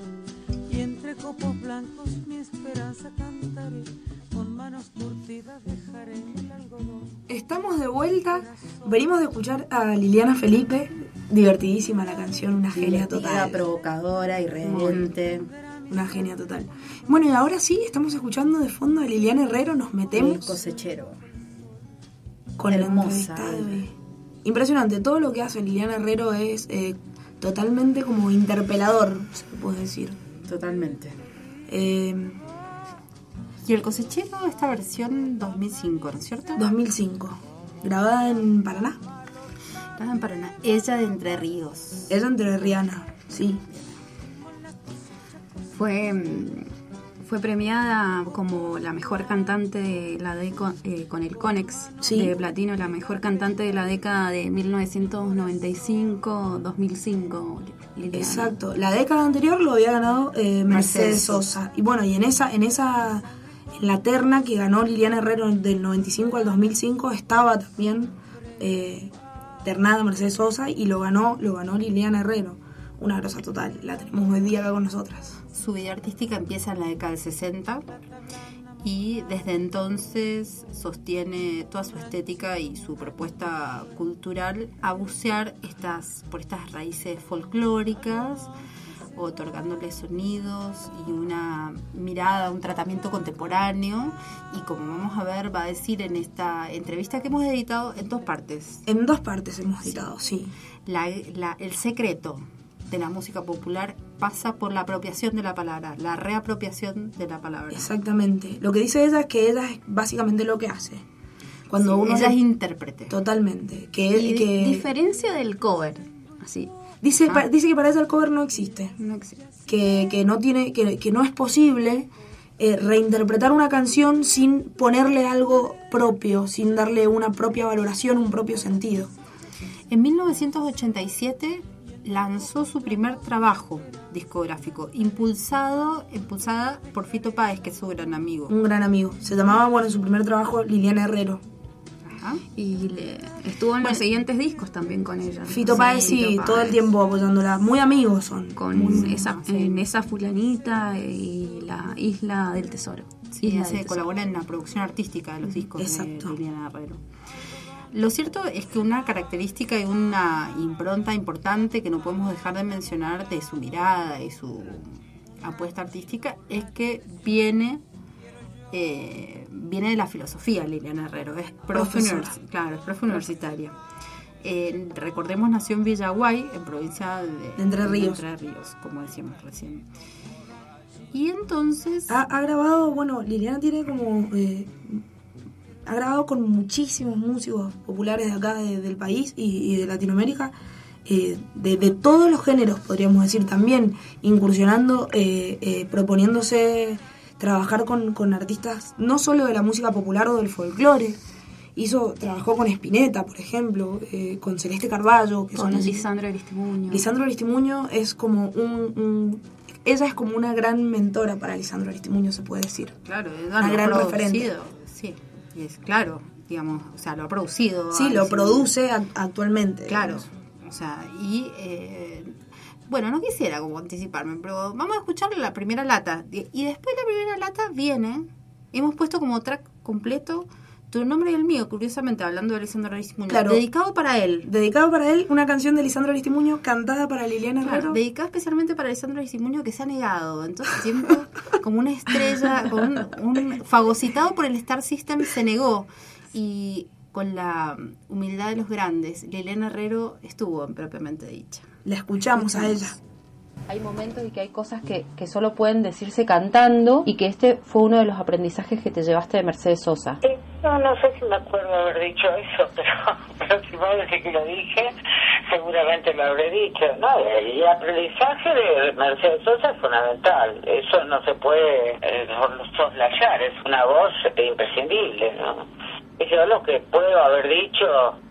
Y entre copos blancos mi esperanza cantaré con manos curtidas dejaré el algodón Estamos de vuelta, venimos de escuchar a Liliana Felipe, Divertidísima la canción, una genia total. provocadora, irreverente. Una genia total. Bueno, y ahora sí, estamos escuchando de fondo a Liliana Herrero, nos El metemos cosechero. con la hermosa. entrevista de hoy. Impresionante, todo lo que hace Liliana Herrero es eh, totalmente como interpelador, se puede decir. Totalmente. Eh, Y el cosechero, esta versión 2005, ¿no es cierto? 2005, grabada en Paraná. Estaba en Paraná. Ella de Entre Ríos. Ella entre Rihanna, sí. Fue, mm, fue premiada como la mejor cantante de la década con el Conex Sí. de platino, la mejor cantante de la década de 1995-2005. Liliana. Exacto. La década anterior lo había ganado eh, Mercedes Mercedes Sosa. Y bueno, y en esa, en esa, la terna que ganó Liliana Herrero del 95 al 2005 estaba también eh, ternada Mercedes Sosa y lo ganó, lo ganó Liliana Herrero. Una grosa total. La tenemos hoy día con nosotras. Su vida artística empieza en la década del 60 y desde entonces sostiene toda su estética y su propuesta cultural a bucear estas, por estas raíces folclóricas, otorgándole sonidos y una mirada, un tratamiento contemporáneo. Y como vamos a ver, va a decir en esta entrevista que hemos editado en dos partes. En dos partes hemos editado, sí. La- la- el secreto de la música popular pasa por la apropiación de la palabra, la reapropiación de la palabra. Exactamente. Lo que dice ella es que ella es básicamente lo que hace. Cuando Sí, uno ella es intérprete. Totalmente. Que, Y que diferencia del cover, así. Dice, Ah. pa- dice que para ella el cover no existe. No existe. que, que no tiene que, que no es posible eh, reinterpretar una canción sin ponerle algo propio sin darle una propia valoración un propio sentido En 1987 lanzó su primer trabajo discográfico, impulsado, impulsada por Fito Páez, que es su gran amigo. un gran amigo se llamaba bueno en su primer trabajo Liliana Herrero Y le- estuvo en los siguientes discos también con ella. Fito Páez sí Fito todo el tiempo apoyándola muy amigos son Con Muy- esa, en esa fulanita y la isla del tesoro. Sí, Isla se del Tesoro. colabora en la producción artística de los discos Exacto. de Liliana Herrero. Lo cierto es que una característica y una impronta importante que no podemos dejar de mencionar de su mirada y su apuesta artística es que viene eh, viene de la filosofía Liliana Herrero, es profe, claro, es profe universitaria. Eh, recordemos, nació en Villaguay, en provincia de, Entre Ríos. Entre Ríos, como decíamos recién. Y entonces... ha, ha grabado bueno Liliana tiene como eh, ha grabado con muchísimos músicos populares de acá de- del país y, y de Latinoamérica eh, de, de todos los géneros podríamos decir también incursionando eh, eh, proponiéndose trabajar con, con artistas no solo de la música popular o del folclore hizo trabajó con Spinetta por ejemplo eh, con Celeste Carballo que Con son Lisandro Aristimuño. Lisandro Aristimuño es como un, un- ella es como una gran mentora para Lisandro Aristimuño se puede decir Claro, ella Una gran producido, referente. Sí, y es claro, digamos, o sea, lo ha producido. sí lo produce ac- actualmente Claro, digamos. o sea, y eh, bueno, no quisiera como anticiparme, pero vamos a escuchar la primera lata. Y después de la primera lata viene, hemos puesto como track completo tu nombre y el mío, curiosamente, hablando de Alessandro Aristimuño, Claro. dedicado para él. dedicado para él una canción de Lisandro Aristimuño cantada para Liliana Claro, Herrero dedicado especialmente para Alessandro Aristimuño que se ha negado. Entonces siento como una estrella, como un, un fagocitado por el Star System se negó. Y con la humildad de los grandes, Liliana Herrero estuvo en propiamente dicha. la escuchamos a ella Hay momentos y que hay cosas que, que solo pueden decirse cantando y que este fue uno de los aprendizajes que te llevaste de Mercedes Sosa. No, no sé si me acuerdo haber dicho eso, pero, pero si vos decís que lo dije, seguramente lo habré dicho. No, el aprendizaje de Mercedes Sosa es fundamental. Eso no se puede eh, soslayar, es una voz imprescindible, ¿no? Y yo lo que puedo haber dicho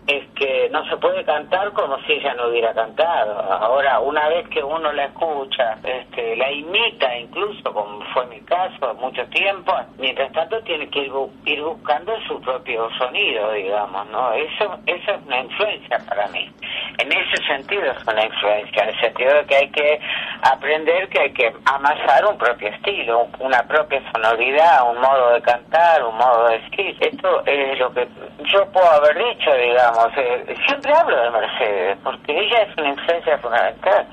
es que no se puede cantar como si ella no hubiera cantado. Ahora, una vez que uno la escucha, este, la imita incluso, como fue mi caso, mucho tiempo, mientras tanto tiene que ir, bu- ir buscando su propio sonido, digamos, ¿no? Eso, eso es una influencia para mí. En ese sentido es una influencia, en el sentido de que hay que aprender que hay que amasar un propio estilo, un- una propia sonoridad, un modo de cantar, un modo de decir. Esto es lo que yo puedo haber dicho, digamos, digamos. Eh, siempre hablo de Mercedes, porque ella es una influencia fundamental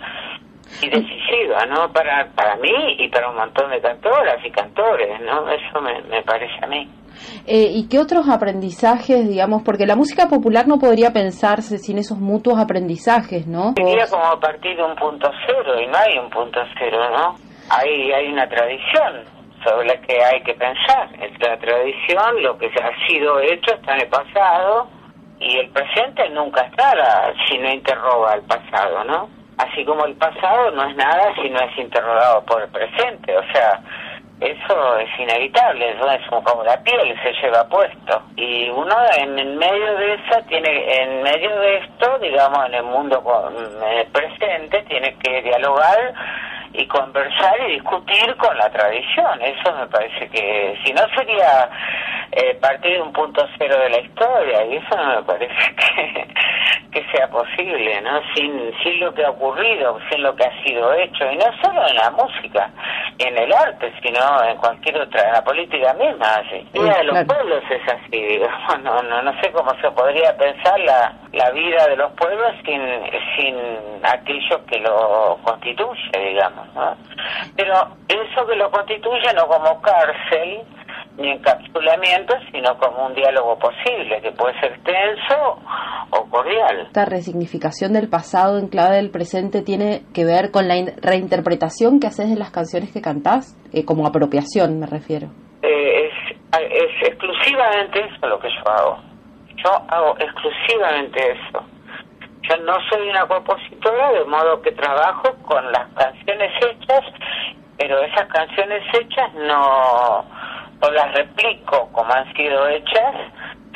y decisiva, ¿no? Para, para mí y para un montón de cantoras y cantores, ¿no? Eso me, me parece a mí. Eh, ¿Y qué otros aprendizajes, digamos, porque la música popular no podría pensarse sin esos mutuos aprendizajes, ¿no? Sería como partir de un punto cero y no hay un punto cero, ¿no? Hay, hay una tradición sobre la que hay que pensar. La tradición, lo que ha sido hecho está en el pasado y el presente nunca estará si no interroga al pasado, ¿no? Así como el pasado no es nada si no es interrogado por el presente, o sea, eso es inevitable, eso es como la piel se lleva puesto. Y uno en, en medio de eso tiene, en medio de esto, digamos, en el mundo en el presente, tiene que dialogar y conversar y discutir con la tradición. Eso me parece que, si no sería eh, partir de un punto cero de la historia, y eso no me parece que, que sea posible, ¿no? Sin, sin lo que ha ocurrido, sin lo que ha sido hecho, y no solo en la música, en el arte, sino en cualquier otra, en la política misma, así. La vida de los pueblos es así, digamos, no, no, no sé cómo se podría pensar la, la vida de los pueblos sin, sin aquello que lo constituye, digamos, ¿no? Pero eso que lo constituye no como cárcel, ni encapsulamiento, sino como un diálogo posible, que puede ser tenso o cordial. Esta resignificación del pasado en clave del presente tiene que ver con la in- reinterpretación que haces de las canciones que cantás, eh, como apropiación me refiero. Eh, es, es exclusivamente eso lo que yo hago. Yo hago exclusivamente eso. Yo no soy una compositora, de modo que trabajo con las canciones hechas, pero esas canciones hechas no, no las replico como han sido hechas,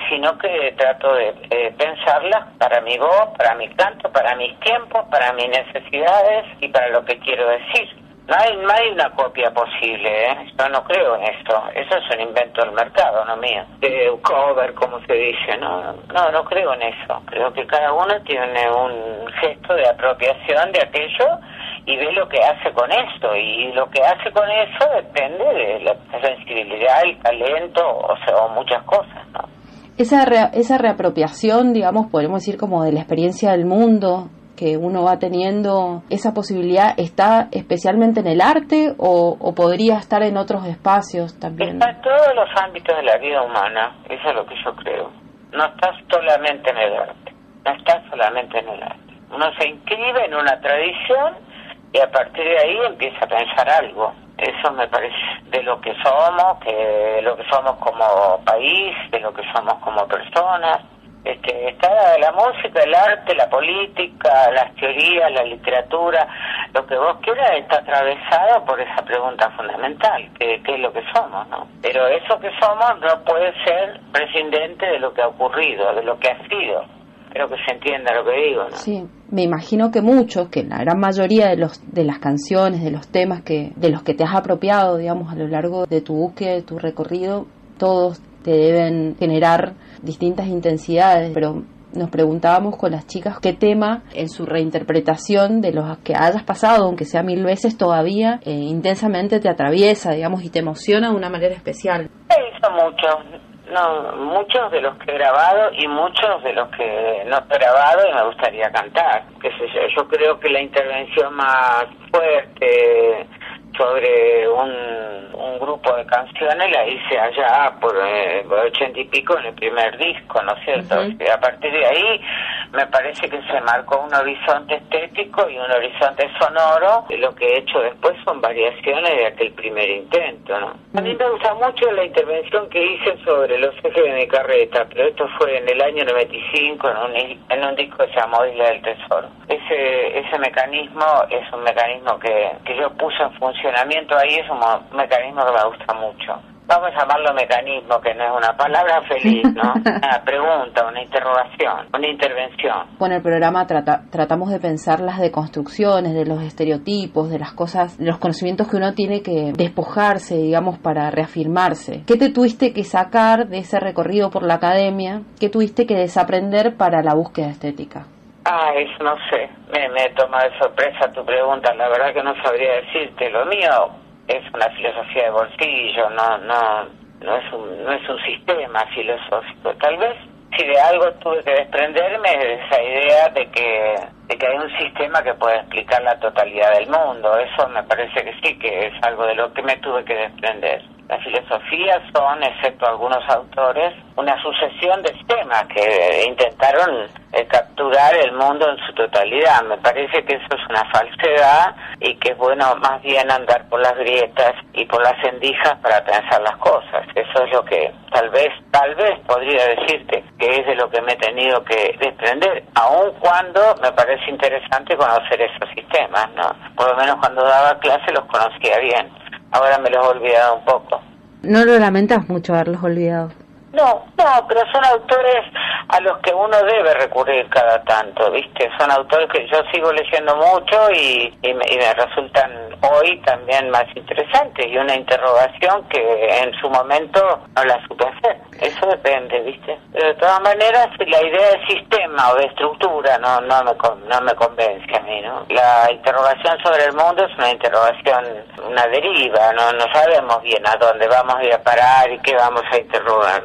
sino que trato de eh, pensarlas para mi voz, para mi canto, para mis tiempos, para mis necesidades y para lo que quiero decir. No hay, no hay una copia posible, ¿eh? Yo no creo en esto. Eso es un invento del mercado, no mío. De cover, como se dice, ¿no? No, no creo en eso. Creo que cada uno tiene un gesto de apropiación de aquello y ve lo que hace con esto. Y lo que hace con eso depende de la sensibilidad, el talento, o sea, o muchas cosas, ¿no? Esa, re- esa reapropiación, digamos, podemos decir como de la experiencia del mundo que uno va teniendo, esa posibilidad está especialmente en el arte o, podría estar en otros espacios también. Está en todos los ámbitos de la vida humana, eso es lo que yo creo. No está solamente en el arte, no está solamente en el arte. Uno se inscribe en una tradición y a partir de ahí empieza a pensar algo. Eso me parece de lo que somos, que de lo que somos como país, de lo que somos como personas. Este, está la música, el arte, la política, las teorías, la literatura, lo que vos quieras está atravesado por esa pregunta fundamental, que, es lo que somos, ¿no? Pero eso que somos no puede ser prescindente de lo que ha ocurrido, de lo que ha sido. Creo que se entienda lo que digo, ¿no? Sí, me imagino que muchos, que la gran mayoría de los de las canciones, de los temas que de los que te has apropiado, digamos, a lo largo de tu búsqueda, de tu recorrido, todos te deben generar distintas intensidades, pero nos preguntábamos con las chicas qué tema en su reinterpretación de los que hayas pasado, aunque sea mil veces todavía, eh, intensamente te atraviesa, digamos, y te emociona de una manera especial. He hizo muchos, no, muchos de los que he grabado y muchos de los que no he grabado y me gustaría cantar. Qué sé yo, yo creo que la intervención más fuerte sobre un, un grupo de canciones la hice allá por eh, ochenta y pico en el primer disco, ¿no es cierto? Y a partir de ahí me parece que se marcó un horizonte estético y un horizonte sonoro. Y Lo que he hecho después son variaciones de aquel primer intento, ¿no? A mí me gusta mucho la intervención que hice sobre los ejes de mi carreta, pero esto fue en el año 95 en un, en un disco que se llamó Isla del Tesoro. Ese, ese mecanismo es un mecanismo que, que yo puse en funcionamiento ahí, es un mo- mecanismo que me gusta mucho. Vamos a llamarlo mecanismo, que no es una palabra feliz, ¿no? Una pregunta, una interrogación, una intervención. Con el programa trata- tratamos de pensar las deconstrucciones de los estereotipos, de las cosas, de los conocimientos que uno tiene que despojarse, digamos, para reafirmarse. ¿Qué te tuviste que sacar de ese recorrido por la academia? ¿Qué tuviste que desaprender para la búsqueda estética? Eso no sé. Me, me toma de sorpresa tu pregunta. La verdad que no sabría decirte. Lo mío es una filosofía de bolsillo, no, no, no es un, no es un sistema filosófico. Tal vez si de algo tuve que desprenderme es de esa idea de que, de que hay un sistema que puede explicar la totalidad del mundo. Eso me parece que sí, que es algo de lo que me tuve que desprender. Las filosofías son, excepto algunos autores, una sucesión de sistemas que intentaron eh, capturar el mundo en su totalidad. Me parece que eso es una falsedad y que es bueno más bien andar por las grietas y por las endijas para pensar las cosas. Eso es lo que tal vez, tal vez podría decirte que es de lo que me he tenido que desprender, aun cuando me parece interesante conocer esos sistemas, ¿no? Por lo menos cuando daba clase los conocía bien. Ahora me los he olvidado un poco. ¿No lo lamentas mucho haberlos olvidado? No, no, pero son autores a los que uno debe recurrir cada tanto, ¿viste? Son autores que yo sigo leyendo mucho y, me, y me resultan hoy también más interesantes y una interrogación que en su momento no la supe hacer. Eso depende, ¿viste? Pero de todas maneras, la idea de sistema o de estructura no, no, me, no me convence a mí, ¿no? La interrogación sobre el mundo es una interrogación, una deriva, no, no sabemos bien a dónde vamos a ir a parar y qué vamos a interrogar,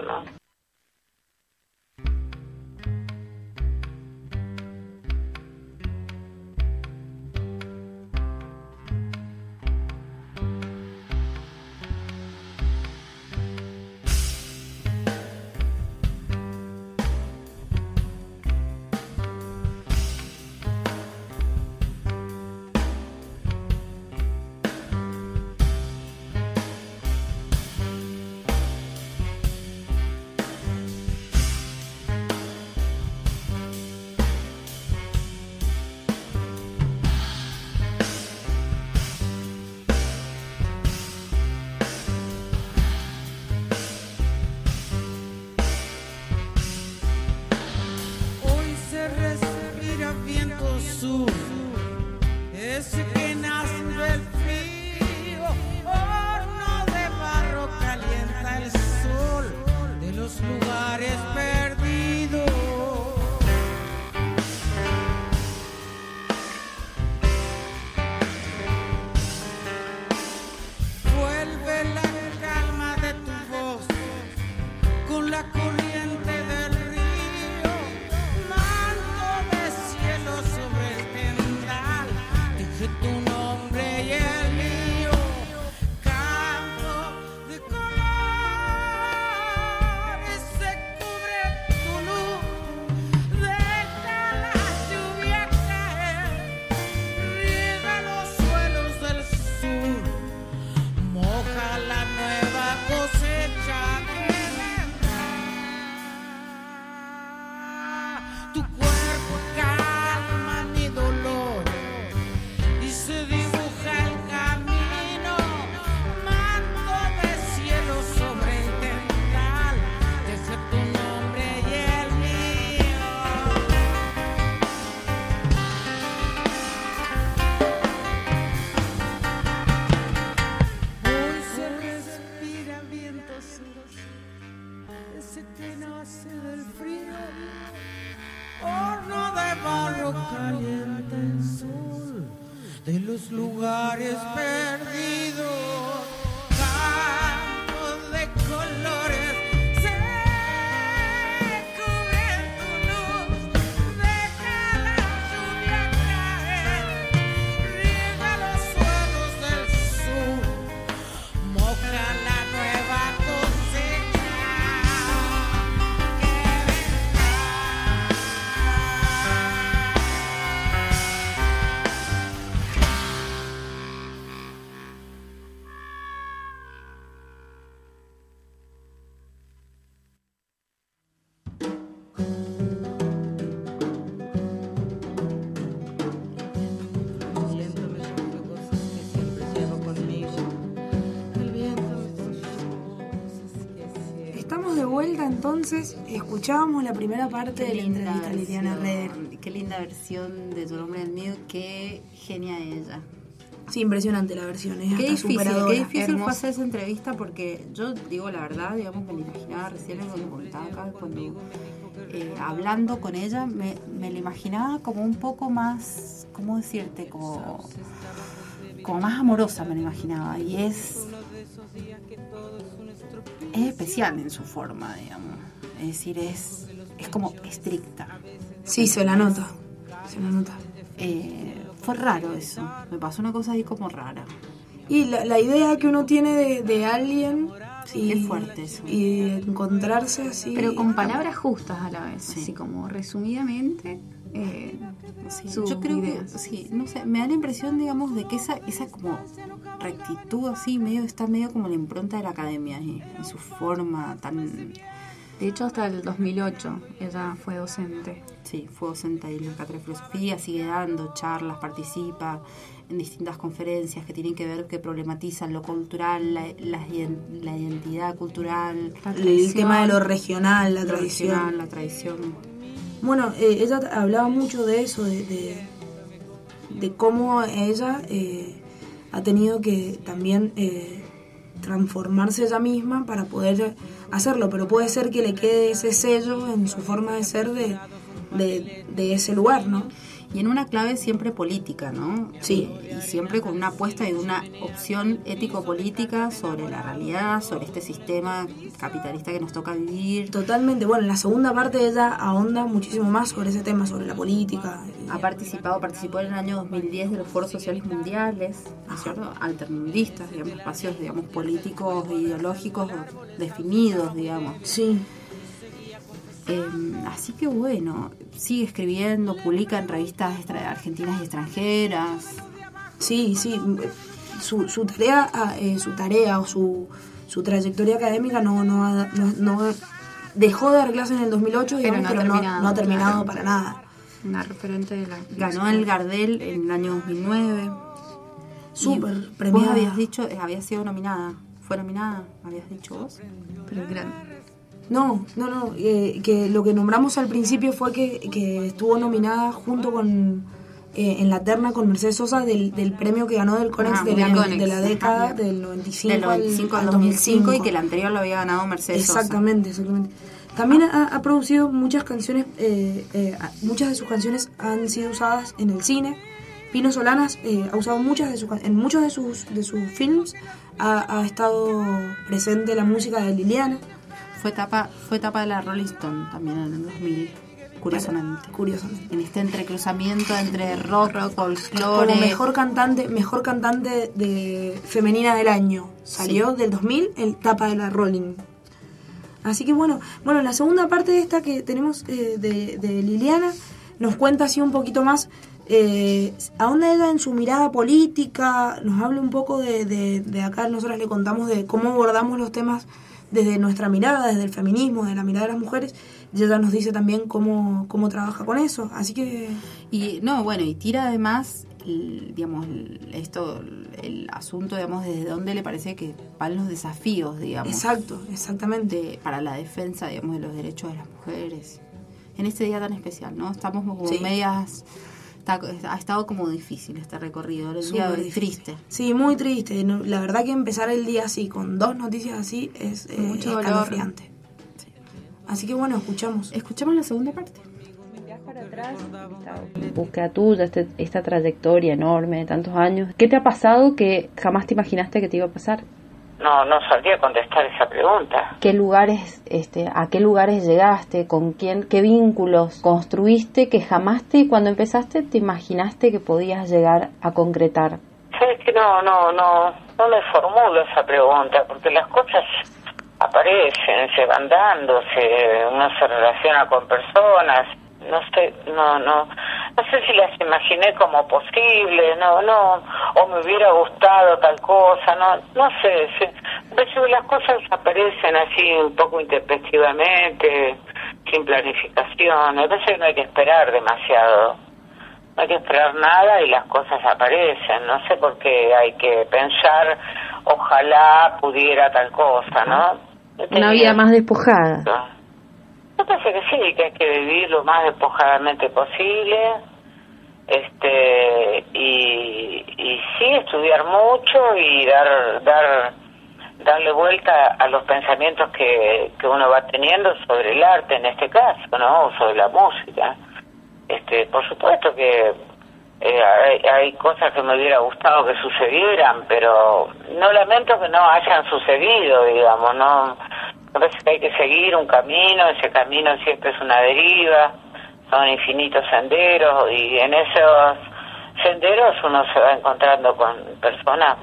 entonces. Escuchábamos la primera parte de la entrevista a Liliana Reder. Qué linda versión de Tu nombre el mío, qué genia ella. Sí, impresionante la versión. Es Qué difícil, qué difícil fue hacer esa entrevista porque yo digo la verdad, digamos, me la imaginaba recién que contaba acá, cuando eh, hablando con ella, me, me la imaginaba como un poco más, ¿cómo decirte? Como, como más amorosa me la imaginaba. Y es, es especial en su forma, digamos. Es decir, es es como estricta. Sí, se la nota. Se la nota. Eh, fue raro eso. Me pasó una cosa ahí como rara. Y la, la idea que uno tiene de, de alguien y, es fuerte eso. y encontrarse así. Pero con palabras justas a la vez, así como resumidamente. eh, sus Yo creo ideas. que, sí, no sé, me da la impresión, digamos, de que esa, esa como rectitud así, medio está medio como la impronta de la academia, eh, en su forma tan... De hecho, hasta el 2008 ella fue docente. Sí, fue docente ahí en la cátedra de filosofía, sigue dando charlas, participa en distintas conferencias que tienen que ver, que problematizan lo cultural, la, la, iden- la identidad cultural, el tema de lo regional, la lo tradición. regional, la tradición. Bueno, eh, ella hablaba mucho de eso, de, de, de cómo ella eh, ha tenido que también eh, transformarse ella misma para poder hacerlo, pero puede ser que le quede ese sello en su forma de ser de, de, de ese lugar, ¿no? Y en una clave siempre política, ¿no? Sí. Y siempre con una apuesta y una opción ético-política sobre la realidad, sobre este sistema capitalista que nos toca vivir. Totalmente. Bueno, en la segunda parte ella ahonda muchísimo más sobre ese tema, sobre la política. Ha participado, participó en el año 2010 de los foros sociales mundiales, ¿no es cierto? Alternandistas, digamos, espacios, digamos, políticos e ideológicos definidos, digamos. Sí. Eh, así que bueno, sigue escribiendo, publica en revistas extra- argentinas y extranjeras. Sí, sí. Su, su tarea, ah, eh, su tarea o su, su trayectoria académica no, no, ha- no, no- dejó de dar clases en el 2008, Pero digamos, no ha pero no, terminado, no ha terminado claro. para nada. Una referente de la. Ganó el Gardel en el año 2009. Súper premiada. Vos habías dicho, eh, había sido nominada. ¿Fue nominada? ¿Habías dicho vos? Pero gran. No, no, no. eh, que lo que nombramos al principio fue que, que estuvo nominada junto con. eh, en la terna con Mercedes Sosa del, del premio que ganó del Conex, Ah, de, del la, Conex. de la década del 95, Del 95 al 2005 y que el anterior lo había ganado Mercedes Sosa. Exactamente, exactamente. También ha, ha producido muchas canciones, eh, eh, muchas de sus canciones han sido usadas en el cine. Pino Solanas ha usado muchas de sus en muchos de sus de sus films ha, ha estado presente la música de Liliana. Fue etapa, fue etapa de la Rolling Stone también en el 2000, curiosamente. Curiosamente. En este entrecruzamiento entre rock, folclore. Como mejor cantante, mejor cantante de femenina del año. Salió del 2000 el tapa de la Rolling. Así que bueno, bueno, la segunda parte de esta que tenemos eh, de, de Liliana nos cuenta así un poquito más eh, ahonda ella en su mirada política, nos habla un poco de, de, de acá, nosotras le contamos de cómo abordamos los temas desde nuestra mirada, desde el feminismo, desde la mirada de las mujeres, y ella nos dice también cómo, cómo trabaja con eso, así que... Y no, bueno, y tira además, el- digamos, esto, el asunto, digamos, desde dónde le parece que van los desafíos, digamos. Exacto, exactamente. de- para la defensa, digamos, de los derechos de las mujeres. En este día tan especial, ¿no? Estamos como Sí. medias... está- ha estado como difícil este recorrido, día difícil. triste. Sí, muy triste. La verdad que empezar el día así, con dos noticias así, es eh, Mucho dolor. Así que bueno, escuchamos. Escuchamos la segunda parte. búsqueda tuya, este- esta trayectoria enorme de tantos años. ¿Qué te ha pasado que jamás te imaginaste que te iba a pasar? No, no sabría contestar esa pregunta. ¿Qué lugares, este, a qué lugares llegaste? ¿Con quién? ¿Qué vínculos construiste que jamás te, cuando empezaste, te imaginaste que podías llegar a concretar? Sabes que no, no, no, no me formulo esa pregunta porque las cosas aparecen, se van dando, se, uno se relaciona con personas, no sé, no, no, no sé si las imaginé como posible, no, no, o me hubiera gustado tal cosa, no, no sé, a veces las cosas aparecen así un poco intempestivamente, sin planificación, a veces no hay que esperar demasiado no hay que esperar nada y las cosas aparecen. No sé por qué hay que pensar, ojalá pudiera tal cosa, ¿no? Una vida más despojada. Me parece que sí, que hay que vivir lo más despojadamente posible. Este y, y sí estudiar mucho y dar dar darle vuelta a los pensamientos que, que uno va teniendo sobre el arte en este caso, ¿no? Sobre la música. Este, por supuesto que eh, hay, hay cosas que me hubiera gustado que sucedieran, pero no lamento que no hayan sucedido, digamos, no Que hay que seguir un camino, ese camino siempre es una deriva, son infinitos senderos y en esos senderos uno se va encontrando con personas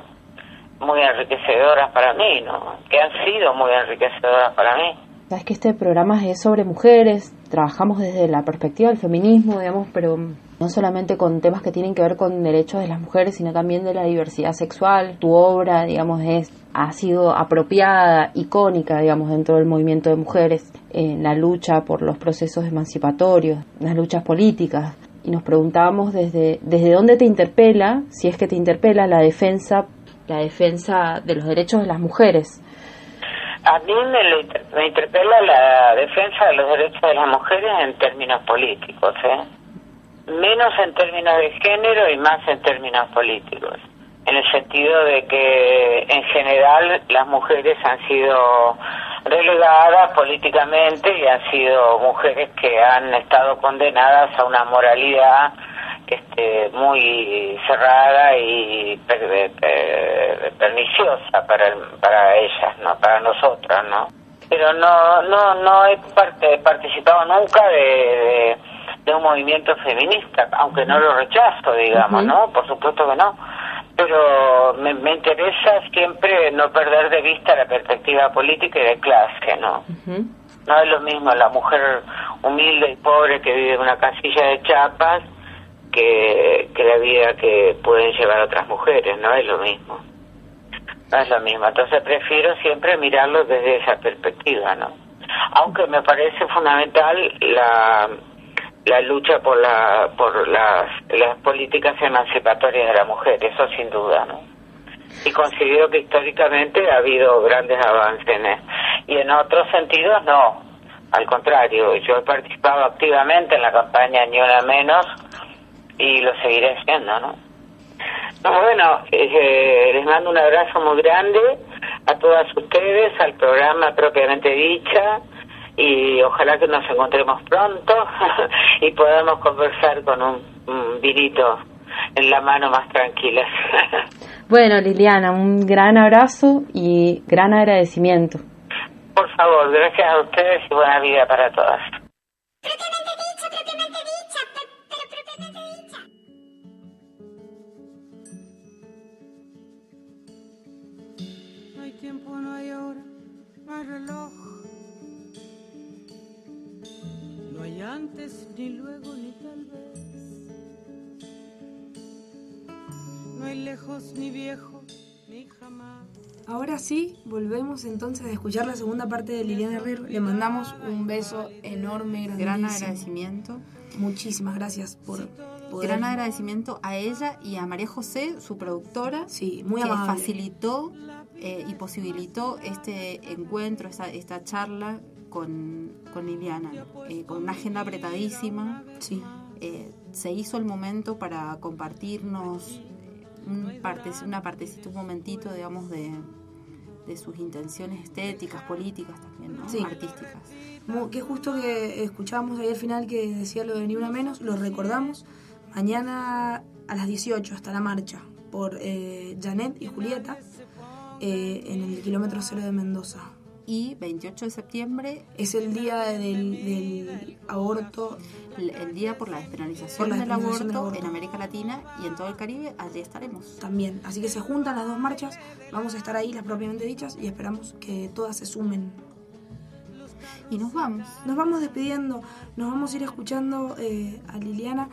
muy enriquecedoras para mí, ¿no? Que han sido muy enriquecedoras para mí. Sabes que este programa es sobre mujeres, trabajamos desde la perspectiva del feminismo, digamos, pero no solamente con temas que tienen que ver con derechos de las mujeres, sino también de la diversidad sexual. Tu obra, digamos, es ha sido apropiada, icónica, digamos, dentro del movimiento de mujeres, en la lucha por los procesos emancipatorios, las luchas políticas. Y nos preguntábamos desde, desde dónde te interpela, si es que te interpela la defensa, la defensa de los derechos de las mujeres. A mí me, me interpela la defensa de los derechos de las mujeres en términos políticos, ¿eh? menos en términos de género y más en términos políticos, en el sentido de que en general las mujeres han sido relegadas políticamente y han sido mujeres que han estado condenadas a una moralidad este, muy cerrada y per- per- perniciosa para el- para ellas, no para nosotras, ¿no? Pero no no no he parte- participado nunca de, de, de un movimiento feminista, aunque no lo rechazo, digamos. ¿no? Por supuesto que no. Pero me, me interesa siempre no perder de vista la perspectiva política y de clase, ¿no? No es lo mismo la mujer humilde y pobre que vive en una casilla de chapas que, que la vida que pueden llevar otras mujeres, no es lo mismo. No es lo mismo. Entonces prefiero siempre mirarlo desde esa perspectiva, ¿no? Aunque me parece fundamental la, la lucha por la por las, las políticas emancipatorias de la mujer, eso sin duda, ¿no? Y considero que históricamente ha habido grandes avances en eso. Y en otros sentidos no. Al contrario, yo he participado activamente en la campaña Ni Una Menos y lo seguiré haciendo, ¿no? No, bueno, eh, les mando un abrazo muy grande a todas ustedes, al programa propiamente dicha, y ojalá que nos encontremos pronto y podamos conversar con un, un vinito en la mano más tranquilas. Bueno, Liliana, un gran abrazo y gran agradecimiento. Por favor, gracias a ustedes y buena vida para todas. No hay tiempo, no hay hora, no hay reloj. Hay antes, ni luego, ni tal vez. No hay lejos, ni viejo, ni jamás. Ahora sí, volvemos entonces a escuchar la segunda parte de Liliana Herrero. Le mandamos un beso enorme, Gran grandísimo. agradecimiento. Muchísimas gracias por poder- Gran agradecimiento a ella y a María José, su productora, Sí, muy que amable. facilitó eh, y posibilitó este encuentro, esta, esta charla con, con Liliana, eh, con una agenda apretadísima. Sí. Eh, se hizo el momento para compartirnos un parte, una partecita, un momentito, digamos, de, de sus intenciones estéticas, políticas también, ¿no? Sí. artísticas. Que justo que escuchábamos ahí al final que decía lo de Ni Una Menos, lo recordamos. Mañana a las 18 está la marcha por eh, Janet y Julieta eh, en el kilómetro cero de Mendoza. Y 28 de septiembre Es el día del, del aborto. el, el día por la despenalización, Por la del, despenalización del aborto aborto. en América Latina y en todo el Caribe, allí estaremos. También. Así que se juntan las dos marchas. Vamos a estar ahí, las propiamente dichas, y esperamos que todas se sumen. Y nos vamos. Nos vamos despidiendo. Nos vamos a ir escuchando eh, a Liliana.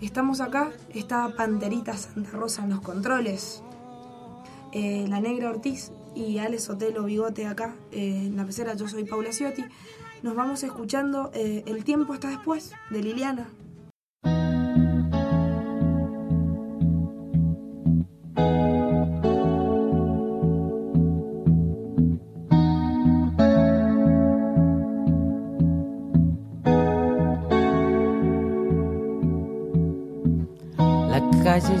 Estamos acá. Está Panterita Santa Rosa en los controles. Eh, la Negra Ortiz y Alex Sotelo Bigote acá eh, en la pecera. Yo soy Paula Ciotti. Nos vamos escuchando eh, El tiempo está después de Liliana. La calle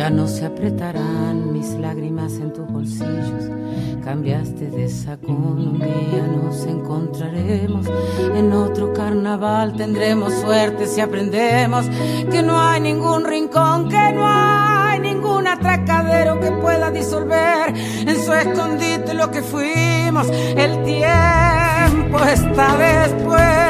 Ya no se apretarán mis lágrimas en tus bolsillos. Cambiaste de sacón, un día nos encontraremos. En otro carnaval tendremos suerte si aprendemos que no hay ningún rincón, que no hay ningún atracadero que pueda disolver en su escondite lo que fuimos. El tiempo está después.